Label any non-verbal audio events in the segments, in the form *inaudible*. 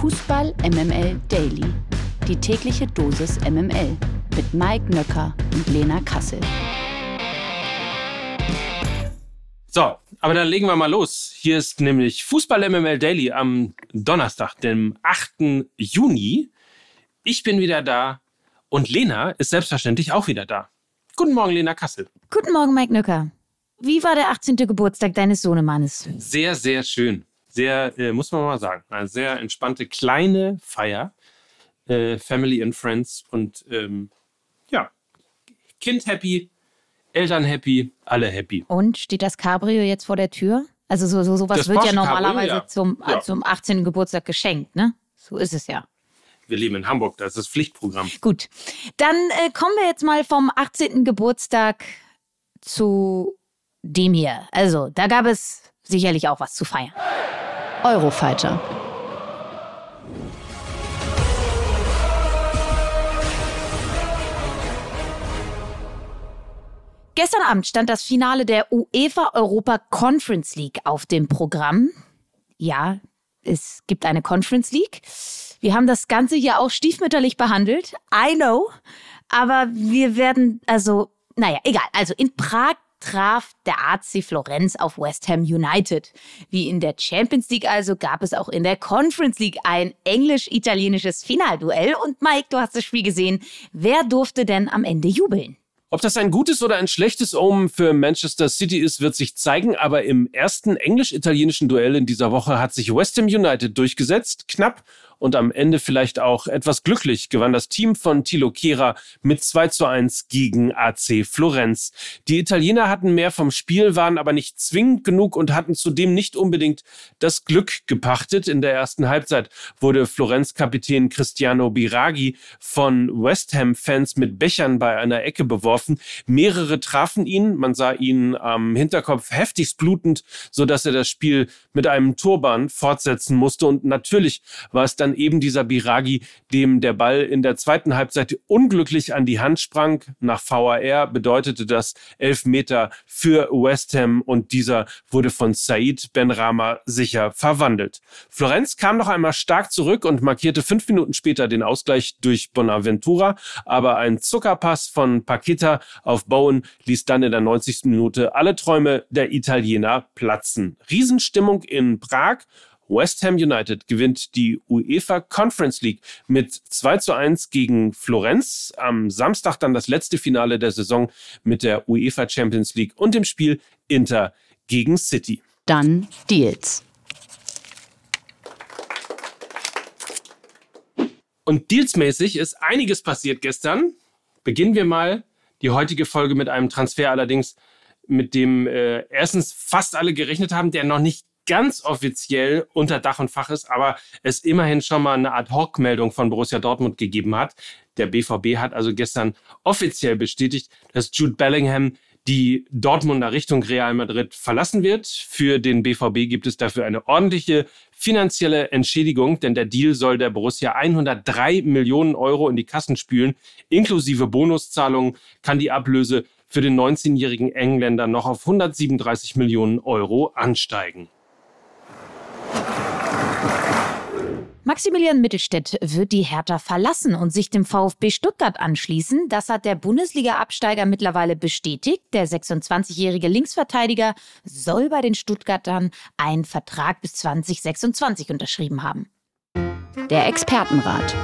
Fußball MML Daily. Die tägliche Dosis MML mit Mike Nöcker und Lena Kassel. So, aber dann legen wir mal los. Hier ist nämlich Fußball MML Daily am Donnerstag, dem 8. Juni. Ich bin wieder da und Lena ist selbstverständlich auch wieder da. Guten Morgen, Lena Kassel. Guten Morgen, Mike Nöcker. Wie war der 18. Geburtstag deines Sohnemannes? Sehr, sehr schön. Sehr, äh, muss man mal sagen, eine sehr entspannte kleine Feier. Äh, Family and Friends und ähm, ja, Kind happy, Eltern happy, alle happy. Und steht das Cabrio jetzt vor der Tür? Also so, so sowas Das wird ja normalerweise Cabrio, ja. Zum, Ja. zum 18. Geburtstag geschenkt, ne? So ist es ja. Wir leben in Hamburg, das ist das Pflichtprogramm. Gut, dann äh, kommen wir jetzt mal vom 18. Geburtstag zu dem hier. Also, da gab es sicherlich auch was zu feiern. Eurofighter. Gestern Abend stand das Finale der UEFA Europa Conference League auf dem Programm. Ja, es gibt eine Conference League. Wir haben das Ganze hier auch stiefmütterlich behandelt. I know. Aber wir werden, also, naja, egal. Also in Prag traf der AC Florenz auf West Ham United. Wie in der Champions League also gab es auch in der Conference League ein englisch-italienisches Finalduell. Und Mike, du hast das Spiel gesehen. Wer durfte denn am Ende jubeln? Ob das ein gutes oder ein schlechtes Omen für Manchester City ist, wird sich zeigen, aber im ersten englisch-italienischen Duell in dieser Woche hat sich West Ham United durchgesetzt, knapp und am Ende vielleicht auch etwas glücklich gewann das Team von Thilo Kehrer mit 2 zu 1 gegen AC Florenz. Die Italiener hatten mehr vom Spiel, waren aber nicht zwingend genug und hatten zudem nicht unbedingt das Glück gepachtet. In der ersten Halbzeit wurde Florenz-Kapitän Cristiano Biraghi von West Ham-Fans mit Bechern bei einer Ecke beworfen. Mehrere trafen ihn. Man sah ihn am Hinterkopf heftigst blutend, sodass er das Spiel mit einem Turban fortsetzen musste. Und natürlich war es dann eben dieser Biragi, dem der Ball in der zweiten Halbzeit unglücklich an die Hand sprang. Nach VAR bedeutete das elf Meter für West Ham und dieser wurde von Said Benrahma sicher verwandelt. Florenz kam noch einmal stark zurück und markierte fünf Minuten später den Ausgleich durch Bonaventura, aber ein Zuckerpass von Paqueta auf Bowen ließ dann in der 90. Minute alle Träume der Italiener platzen. Riesenstimmung in Prag West Ham United gewinnt die UEFA Conference League mit 2 zu 1 gegen Florenz. Am Samstag dann das letzte Finale der Saison mit der UEFA Champions League und dem Spiel Inter gegen City. Dann Deals. Und dealsmäßig ist einiges passiert gestern. Beginnen wir mal die heutige Folge mit einem Transfer allerdings, mit dem äh, erstens fast alle gerechnet haben, der noch nicht ganz offiziell unter Dach und Fach ist, aber es immerhin schon mal eine Ad-Hoc-Meldung von Borussia Dortmund gegeben hat. Der BVB hat also gestern offiziell bestätigt, dass Jude Bellingham die Dortmunder Richtung Real Madrid verlassen wird. Für den BVB gibt es dafür eine ordentliche finanzielle Entschädigung, denn der Deal soll der Borussia 103 Millionen Euro in die Kassen spülen. Inklusive Bonuszahlungen kann die Ablöse für den 19-jährigen Engländer noch auf 137 Millionen Euro ansteigen. Maximilian Mittelstädt wird die Hertha verlassen und sich dem VfB Stuttgart anschließen. Das hat der Bundesliga-Absteiger mittlerweile bestätigt. Der 26-jährige Linksverteidiger soll bei den Stuttgartern einen Vertrag bis 2026 unterschrieben haben. Der Expertenrat.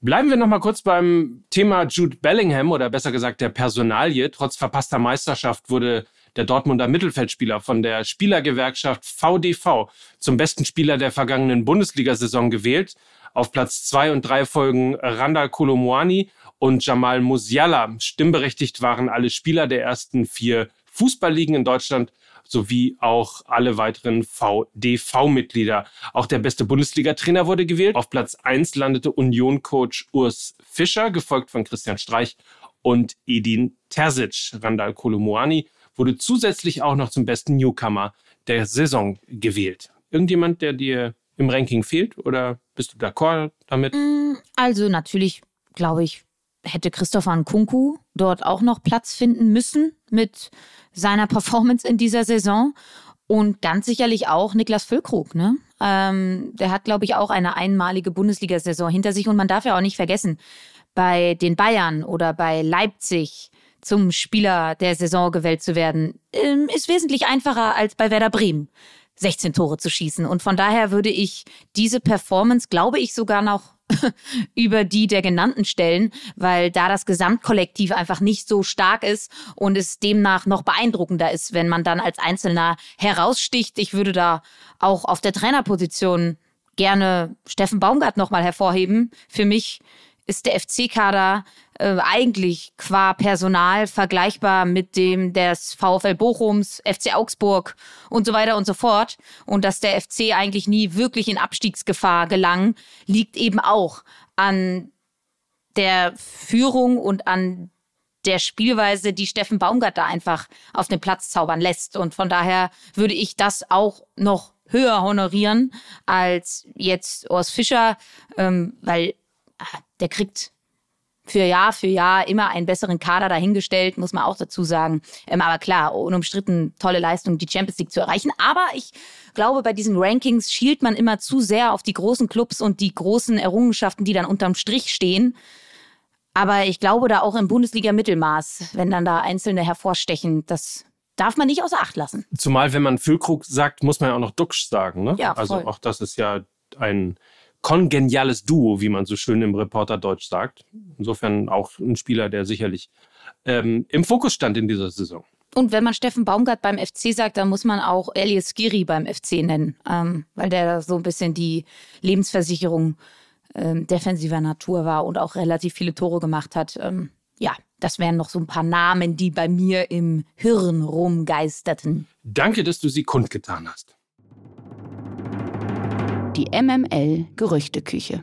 Bleiben wir noch mal kurz beim Thema Jude Bellingham oder besser gesagt der Personalie. Trotz verpasster Meisterschaft wurde der Dortmunder Mittelfeldspieler von der Spielergewerkschaft VDV zum besten Spieler der vergangenen Bundesliga-Saison gewählt. Auf Platz zwei und drei folgen Randall Kolomoani und Jamal Musiala. Stimmberechtigt waren alle Spieler der ersten vier Fußballligen in Deutschland sowie auch alle weiteren VDV-Mitglieder. Auch der beste Bundesliga-Trainer wurde gewählt. Auf Platz eins landete Union-Coach Urs Fischer, gefolgt von Christian Streich und Edin Terzic. Randall Kolomoani wurde zusätzlich auch noch zum besten Newcomer der Saison gewählt. Irgendjemand, der dir im Ranking fehlt oder bist du d'accord damit? Also natürlich, glaube ich, hätte Christopher Nkunku dort auch noch Platz finden müssen mit seiner Performance in dieser Saison. Und ganz sicherlich auch Niklas Füllkrug, ne? Ähm, der hat, glaube ich, auch eine einmalige Bundesliga-Saison hinter sich. Und man darf ja auch nicht vergessen, bei den Bayern oder bei Leipzig zum Spieler der Saison gewählt zu werden, ähm, ist wesentlich einfacher als bei Werder Bremen. 16 Tore zu schießen. Und von daher würde ich diese Performance, glaube ich, sogar noch *laughs* über die der genannten stellen, weil da das Gesamtkollektiv einfach nicht so stark ist und es demnach noch beeindruckender ist, wenn man dann als Einzelner heraussticht. Ich würde da auch auf der Trainerposition gerne Steffen Baumgart nochmal hervorheben. Für mich ist der FC-Kader äh, eigentlich qua Personal vergleichbar mit dem des VfL Bochums, FC Augsburg und so weiter und so fort. Und dass der FC eigentlich nie wirklich in Abstiegsgefahr gelang, liegt eben auch an der Führung und an der Spielweise, die Steffen Baumgart da einfach auf den Platz zaubern lässt. Und von daher würde ich das auch noch höher honorieren als jetzt Urs Fischer, ähm, weil ah, der kriegt für Jahr für Jahr immer einen besseren Kader dahingestellt, muss man auch dazu sagen. Ähm, aber klar, unumstritten tolle Leistung, die Champions League zu erreichen. Aber ich glaube, bei diesen Rankings schielt man immer zu sehr auf die großen Clubs und die großen Errungenschaften, die dann unterm Strich stehen. Aber ich glaube da auch im Bundesliga-Mittelmaß, wenn dann da Einzelne hervorstechen, das darf man nicht außer Acht lassen. Zumal, wenn man Füllkrug sagt, muss man ja auch noch Duxch sagen. Ne? Ja, also voll. auch das ist ja ein kongeniales Duo, wie man so schön im Reporter Deutsch sagt. Insofern auch ein Spieler, der sicherlich ähm, im Fokus stand in dieser Saison. Und wenn man Steffen Baumgart beim FC sagt, dann muss man auch Elias Skiri beim FC nennen, ähm, weil der so ein bisschen die Lebensversicherung ähm, defensiver Natur war und auch relativ viele Tore gemacht hat. Ähm, ja, das wären noch so ein paar Namen, die bei mir im Hirn rumgeisterten. Danke, dass du sie kundgetan hast. Die MML Gerüchteküche.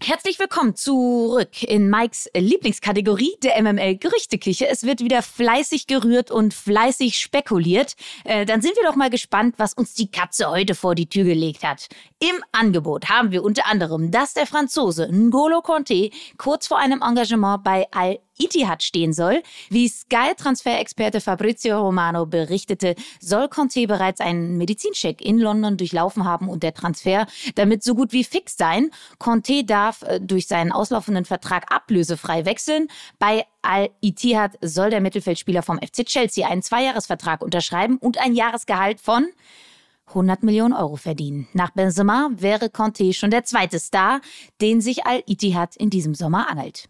Herzlich willkommen zurück in Mikes Lieblingskategorie der MML Gerüchteküche. Es wird wieder fleißig gerührt und fleißig spekuliert. Äh, dann sind wir doch mal gespannt, was uns die Katze heute vor die Tür gelegt hat. Im Angebot haben wir unter anderem, dass der Franzose N'Golo Conte kurz vor einem Engagement bei Al Ittihad stehen soll. Wie Sky-Transferexperte Fabrizio Romano berichtete, soll Conte bereits einen Medizincheck in London durchlaufen haben und der Transfer damit so gut wie fix sein. Conte darf äh, durch seinen auslaufenden Vertrag ablösefrei wechseln. Bei Al-Ittihad soll der Mittelfeldspieler vom FC Chelsea einen Zweijahresvertrag unterschreiben und ein Jahresgehalt von 100 Millionen Euro verdienen. Nach Benzema wäre Conte schon der zweite Star, den sich Al-Ittihad in diesem Sommer angelt.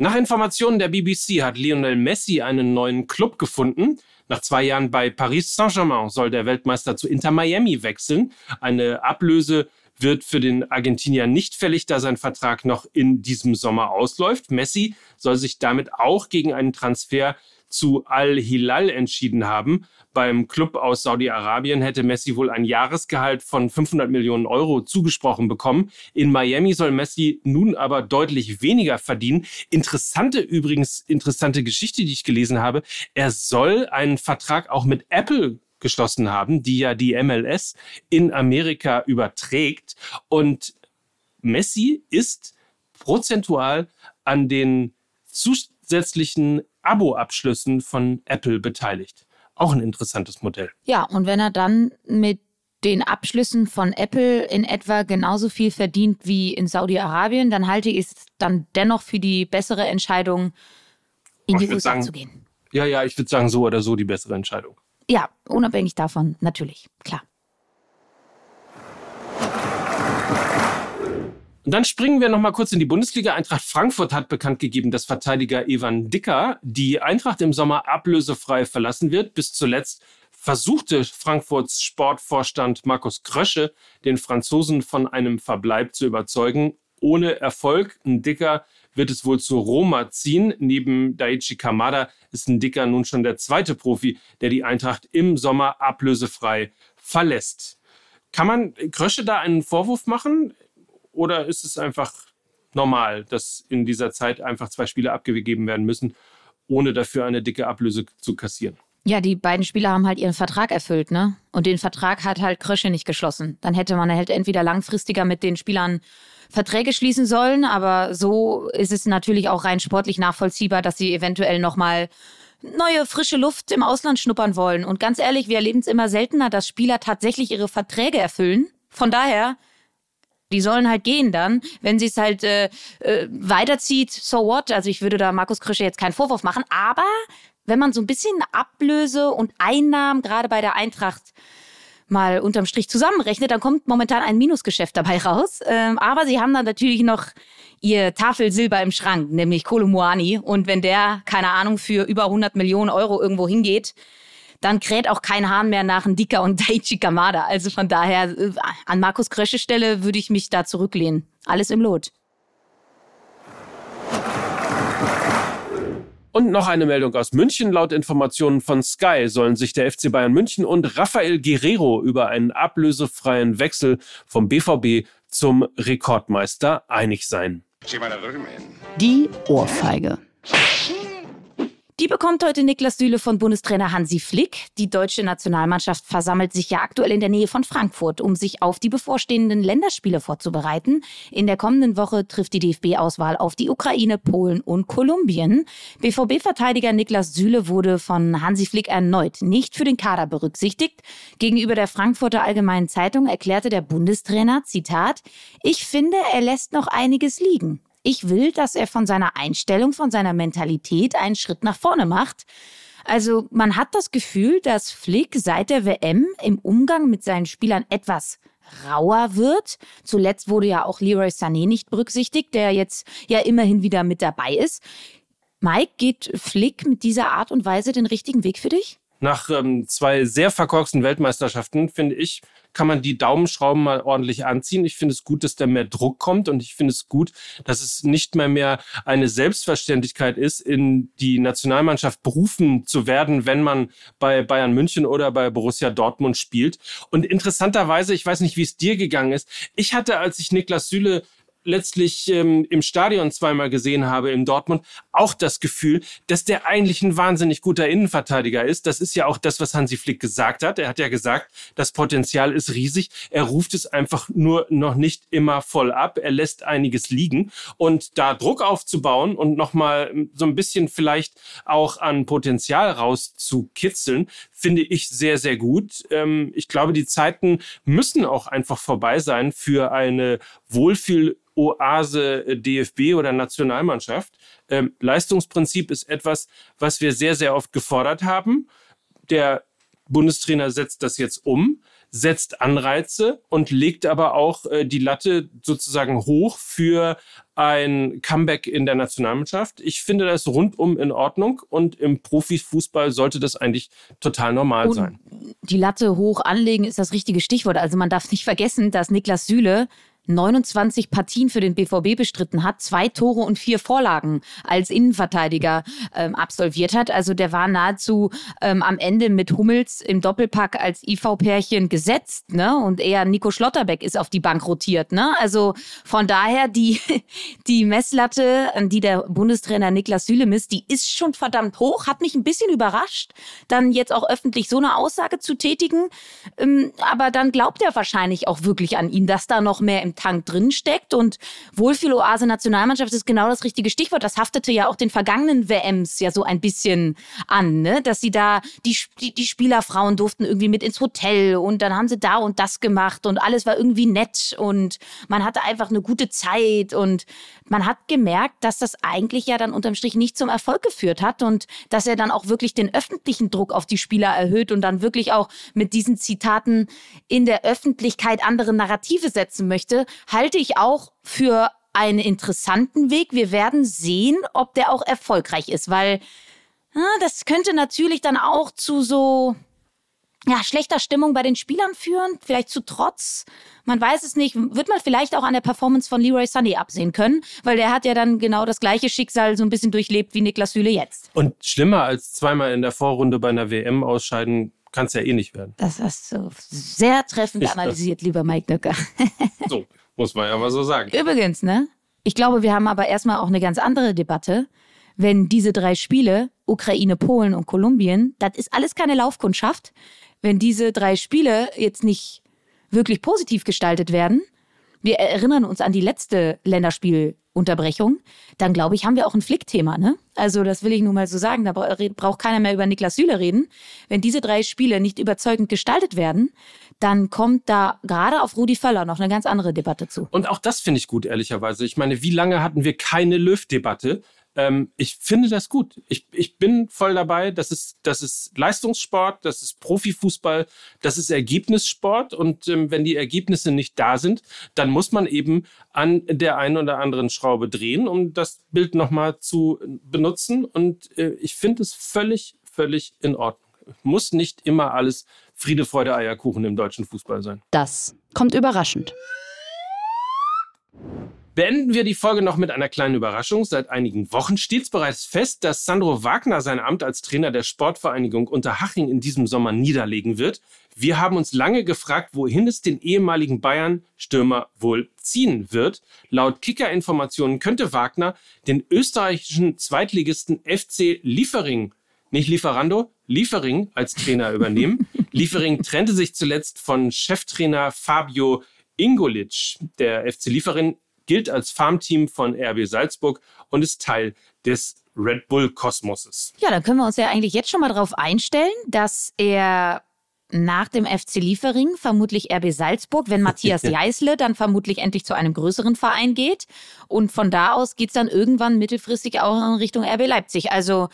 Nach Informationen der BBC hat Lionel Messi einen neuen Club gefunden. Nach zwei Jahren bei Paris Saint-Germain soll der Weltmeister zu Inter Miami wechseln. Eine Ablöse wird für den Argentinier nicht fällig, da sein Vertrag noch in diesem Sommer ausläuft. Messi soll sich damit auch gegen einen Transfer zu Al-Hilal entschieden haben. Beim Club aus Saudi-Arabien hätte Messi wohl ein Jahresgehalt von 500 Millionen Euro zugesprochen bekommen. In Miami soll Messi nun aber deutlich weniger verdienen. Interessante übrigens, interessante Geschichte, die ich gelesen habe. Er soll einen Vertrag auch mit Apple geschlossen haben, die ja die MLS in Amerika überträgt. Und Messi ist prozentual an den zusätzlichen Abo-Abschlüssen von Apple beteiligt. Auch ein interessantes Modell. Ja, und wenn er dann mit den Abschlüssen von Apple in etwa genauso viel verdient wie in Saudi-Arabien, dann halte ich es dann dennoch für die bessere Entscheidung, in Oh, die USA sagen- zu gehen. Ja, ja, ich würde sagen, so oder so die bessere Entscheidung. Ja, unabhängig davon, natürlich, klar. Und dann springen wir noch mal kurz in die Bundesliga. Eintracht Frankfurt hat bekannt gegeben, dass Verteidiger Evan Dicker die Eintracht im Sommer ablösefrei verlassen wird. Bis zuletzt versuchte Frankfurts Sportvorstand Markus Krösche, den Franzosen von einem Verbleib zu überzeugen. Ohne Erfolg. Ein Dicker wird es wohl zu Roma ziehen. Neben Daichi Kamada ist ein Dicker nun schon der zweite Profi, der die Eintracht im Sommer ablösefrei verlässt. Kann man Krösche da einen Vorwurf machen? Oder ist es einfach normal, dass in dieser Zeit einfach zwei Spieler abgegeben werden müssen, ohne dafür eine dicke Ablöse zu kassieren? Ja, die beiden Spieler haben halt ihren Vertrag erfüllt, ne? Und den Vertrag hat halt Krösche nicht geschlossen. Dann hätte man halt entweder langfristiger mit den Spielern Verträge schließen sollen, aber so ist es natürlich auch rein sportlich nachvollziehbar, dass sie eventuell nochmal neue frische Luft im Ausland schnuppern wollen. Und ganz ehrlich, wir erleben es immer seltener, dass Spieler tatsächlich ihre Verträge erfüllen. Von daher, die sollen halt gehen dann. Wenn sie es halt äh, äh, weiterzieht, so what? Also ich würde da Markus Krösche jetzt keinen Vorwurf machen. Aber wenn man so ein bisschen Ablöse und Einnahmen gerade bei der Eintracht mal unterm Strich zusammenrechnet, dann kommt momentan ein Minusgeschäft dabei raus. Ähm, aber sie haben dann natürlich noch ihr Tafelsilber im Schrank, nämlich Kolomuani. Und wenn der, keine Ahnung, für über 100 Millionen Euro irgendwo hingeht, dann kräht auch kein Hahn mehr nach Ndika und *laughs* Daichi Kamada. Also von daher, äh, an Markus Krösche Stelle würde ich mich da zurücklehnen. Alles im Lot. Und noch eine Meldung aus München. Laut Informationen von Sky sollen sich der FC Bayern München und Rafael Guerrero über einen ablösefreien Wechsel vom BVB zum Rekordmeister einig sein. Die Ohrfeige. Die bekommt heute Niklas Süle von Bundestrainer Hansi Flick. Die deutsche Nationalmannschaft versammelt sich ja aktuell in der Nähe von Frankfurt, um sich auf die bevorstehenden Länderspiele vorzubereiten. In der kommenden Woche trifft die DFB-Auswahl auf die Ukraine, Polen und Kolumbien. BVB-Verteidiger Niklas Süle wurde von Hansi Flick erneut nicht für den Kader berücksichtigt. Gegenüber der Frankfurter Allgemeinen Zeitung erklärte der Bundestrainer, Zitat, ich finde, er lässt noch einiges liegen. Ich will, dass er von seiner Einstellung, von seiner Mentalität einen Schritt nach vorne macht. Also man hat das Gefühl, dass Flick seit der WM im Umgang mit seinen Spielern etwas rauer wird. Zuletzt wurde ja auch Leroy Sané nicht berücksichtigt, der jetzt ja immerhin wieder mit dabei ist. Mike, geht Flick mit dieser Art und Weise den richtigen Weg für dich? Nach ähm, zwei sehr verkorksten Weltmeisterschaften, finde ich, kann man die Daumenschrauben mal ordentlich anziehen. Ich finde es gut, dass da mehr Druck kommt und ich finde es gut, dass es nicht mehr mehr eine Selbstverständlichkeit ist, in die Nationalmannschaft berufen zu werden, wenn man bei Bayern München oder bei Borussia Dortmund spielt. Und interessanterweise, ich weiß nicht, wie es dir gegangen ist, ich hatte, als ich Niklas Süle letztlich ähm, im Stadion zweimal gesehen habe in Dortmund, auch das Gefühl, dass der eigentlich ein wahnsinnig guter Innenverteidiger ist. Das ist ja auch das, was Hansi Flick gesagt hat. Er hat ja gesagt, das Potenzial ist riesig. Er ruft es einfach nur noch nicht immer voll ab. Er lässt einiges liegen. Und da Druck aufzubauen und nochmal so ein bisschen vielleicht auch an Potenzial rauszukitzeln, finde ich sehr, sehr gut. Ähm, ich glaube, die Zeiten müssen auch einfach vorbei sein für eine Wohlfühl Oase äh, DFB oder Nationalmannschaft. Ähm, Leistungsprinzip ist etwas, was wir sehr, sehr oft gefordert haben. Der Bundestrainer setzt das jetzt um, setzt Anreize und legt aber auch äh, die Latte sozusagen hoch für ein Comeback in der Nationalmannschaft. Ich finde das rundum in Ordnung und im Profifußball sollte das eigentlich total normal und sein. Die Latte hoch anlegen ist das richtige Stichwort. Also man darf nicht vergessen, dass Niklas Süle 29 Partien für den BVB bestritten hat, zwei Tore und vier Vorlagen als Innenverteidiger ähm, absolviert hat. Also der war nahezu ähm, am Ende mit Hummels im Doppelpack als IV-Pärchen gesetzt, ne? Und eher Nico Schlotterbeck ist auf die Bank rotiert, ne? Also von daher die, *laughs* die Messlatte, die der Bundestrainer Niklas Süle misst, die ist schon verdammt hoch, hat mich ein bisschen überrascht, dann jetzt auch öffentlich so eine Aussage zu tätigen. Ähm, aber dann glaubt er wahrscheinlich auch wirklich an ihn, dass da noch mehr im Tank drin steckt. Und Wohlfühloase Nationalmannschaft ist genau das richtige Stichwort. Das haftete ja auch den vergangenen WMs ja so ein bisschen an, ne? dass sie da, die, die, die Spielerfrauen durften irgendwie mit ins Hotel und dann haben sie da und das gemacht und alles war irgendwie nett und man hatte einfach eine gute Zeit und man hat gemerkt, dass das eigentlich ja dann unterm Strich nicht zum Erfolg geführt hat und dass er dann auch wirklich den öffentlichen Druck auf die Spieler erhöht und dann wirklich auch mit diesen Zitaten in der Öffentlichkeit andere Narrative setzen möchte, halte ich auch für einen interessanten Weg. Wir werden sehen, ob der auch erfolgreich ist, weil das könnte natürlich dann auch zu so ja, schlechter Stimmung bei den Spielern führen, vielleicht zu Trotz. Man weiß es nicht. Wird man vielleicht auch an der Performance von Leroy Sunny absehen können, weil der hat ja dann genau das gleiche Schicksal so ein bisschen durchlebt wie Niklas Süle jetzt. Und schlimmer als zweimal in der Vorrunde bei einer WM ausscheiden kann es ja eh nicht werden. Das hast du sehr treffend analysiert, lieber Mike Nöcker. *laughs* so, muss man ja mal so sagen. Übrigens, ne? Ich glaube, wir haben aber erstmal auch eine ganz andere Debatte. Wenn diese drei Spiele, Ukraine, Polen und Kolumbien, das ist alles keine Laufkundschaft. Wenn diese drei Spiele jetzt nicht wirklich positiv gestaltet werden, wir erinnern uns an die letzte Länderspielunterbrechung, dann glaube ich, haben wir auch ein Flickthema. Ne? Also das will ich nur mal so sagen, da braucht keiner mehr über Niklas Süle reden. Wenn diese drei Spiele nicht überzeugend gestaltet werden, dann kommt da gerade auf Rudi Völler noch eine ganz andere Debatte zu. Und auch das finde ich gut, ehrlicherweise. Ich meine, wie lange hatten wir keine Löw-Debatte? Ähm, ich finde das gut. Ich, ich bin voll dabei. Das ist, das ist Leistungssport, das ist Profifußball, das ist Ergebnissport. Und ähm, wenn die Ergebnisse nicht da sind, dann muss man eben an der einen oder anderen Schraube drehen, um das Bild nochmal zu benutzen. Und äh, ich finde es völlig, völlig in Ordnung. Muss nicht immer alles Friede, Freude, Eierkuchen im deutschen Fußball sein. Das kommt überraschend. Beenden wir die Folge noch mit einer kleinen Überraschung. Seit einigen Wochen steht es bereits fest, dass Sandro Wagner sein Amt als Trainer der Sportvereinigung Unterhaching in diesem Sommer niederlegen wird. Wir haben uns lange gefragt, wohin es den ehemaligen Bayern-Stürmer wohl ziehen wird. Laut Kicker-Informationen könnte Wagner den österreichischen Zweitligisten FC Liefering, nicht Lieferando, Liefering als Trainer übernehmen. *laughs* Liefering trennte sich zuletzt von Cheftrainer Fabio Ingolic. Der FC Liefering gilt als Farmteam von RB Salzburg und ist Teil des Red Bull Kosmoses. Ja, dann können wir uns ja eigentlich jetzt schon mal darauf einstellen, dass er nach dem FC Liefering vermutlich RB Salzburg, wenn Matthias *laughs* Jeißle dann vermutlich endlich zu einem größeren Verein geht. Und von da aus geht es dann irgendwann mittelfristig auch in Richtung RB Leipzig. Also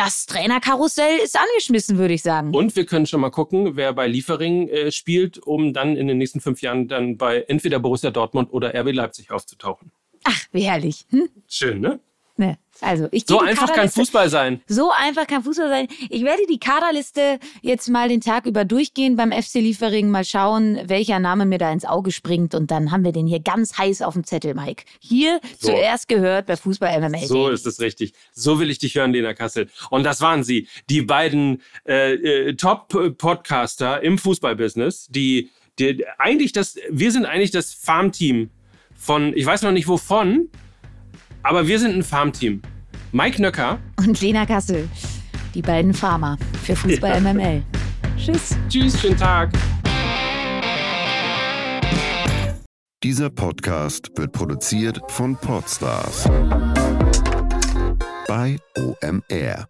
das Trainerkarussell ist angeschmissen, würde ich sagen. Und wir können schon mal gucken, wer bei Liefering äh, spielt, um dann in den nächsten fünf Jahren dann bei entweder Borussia Dortmund oder RB Leipzig aufzutauchen. Ach, wie herrlich. Hm? Schön, ne? Ne. Also ich so einfach kann Fußball sein. So einfach kann Fußball sein. Ich werde die Kaderliste jetzt mal den Tag über durchgehen beim FC Liefering, mal schauen, welcher Name mir da ins Auge springt und dann haben wir den hier ganz heiß auf dem Zettel, Mike. Hier so. zuerst gehört bei Fußball MML. So ist es richtig. So will ich dich hören, Lena Kassel. Und das waren sie, die beiden äh, äh, Top-Podcaster im Fußballbusiness, die, die eigentlich das, wir sind eigentlich das Farmteam von, ich weiß noch nicht wovon, aber wir sind ein Farmteam. Mike Nöcker. Und Lena Kassel. Die beiden Farmer für Fußball *laughs* ja. MML. Tschüss. Tschüss, schönen Tag. Dieser Podcast wird produziert von Podstars bei OMR.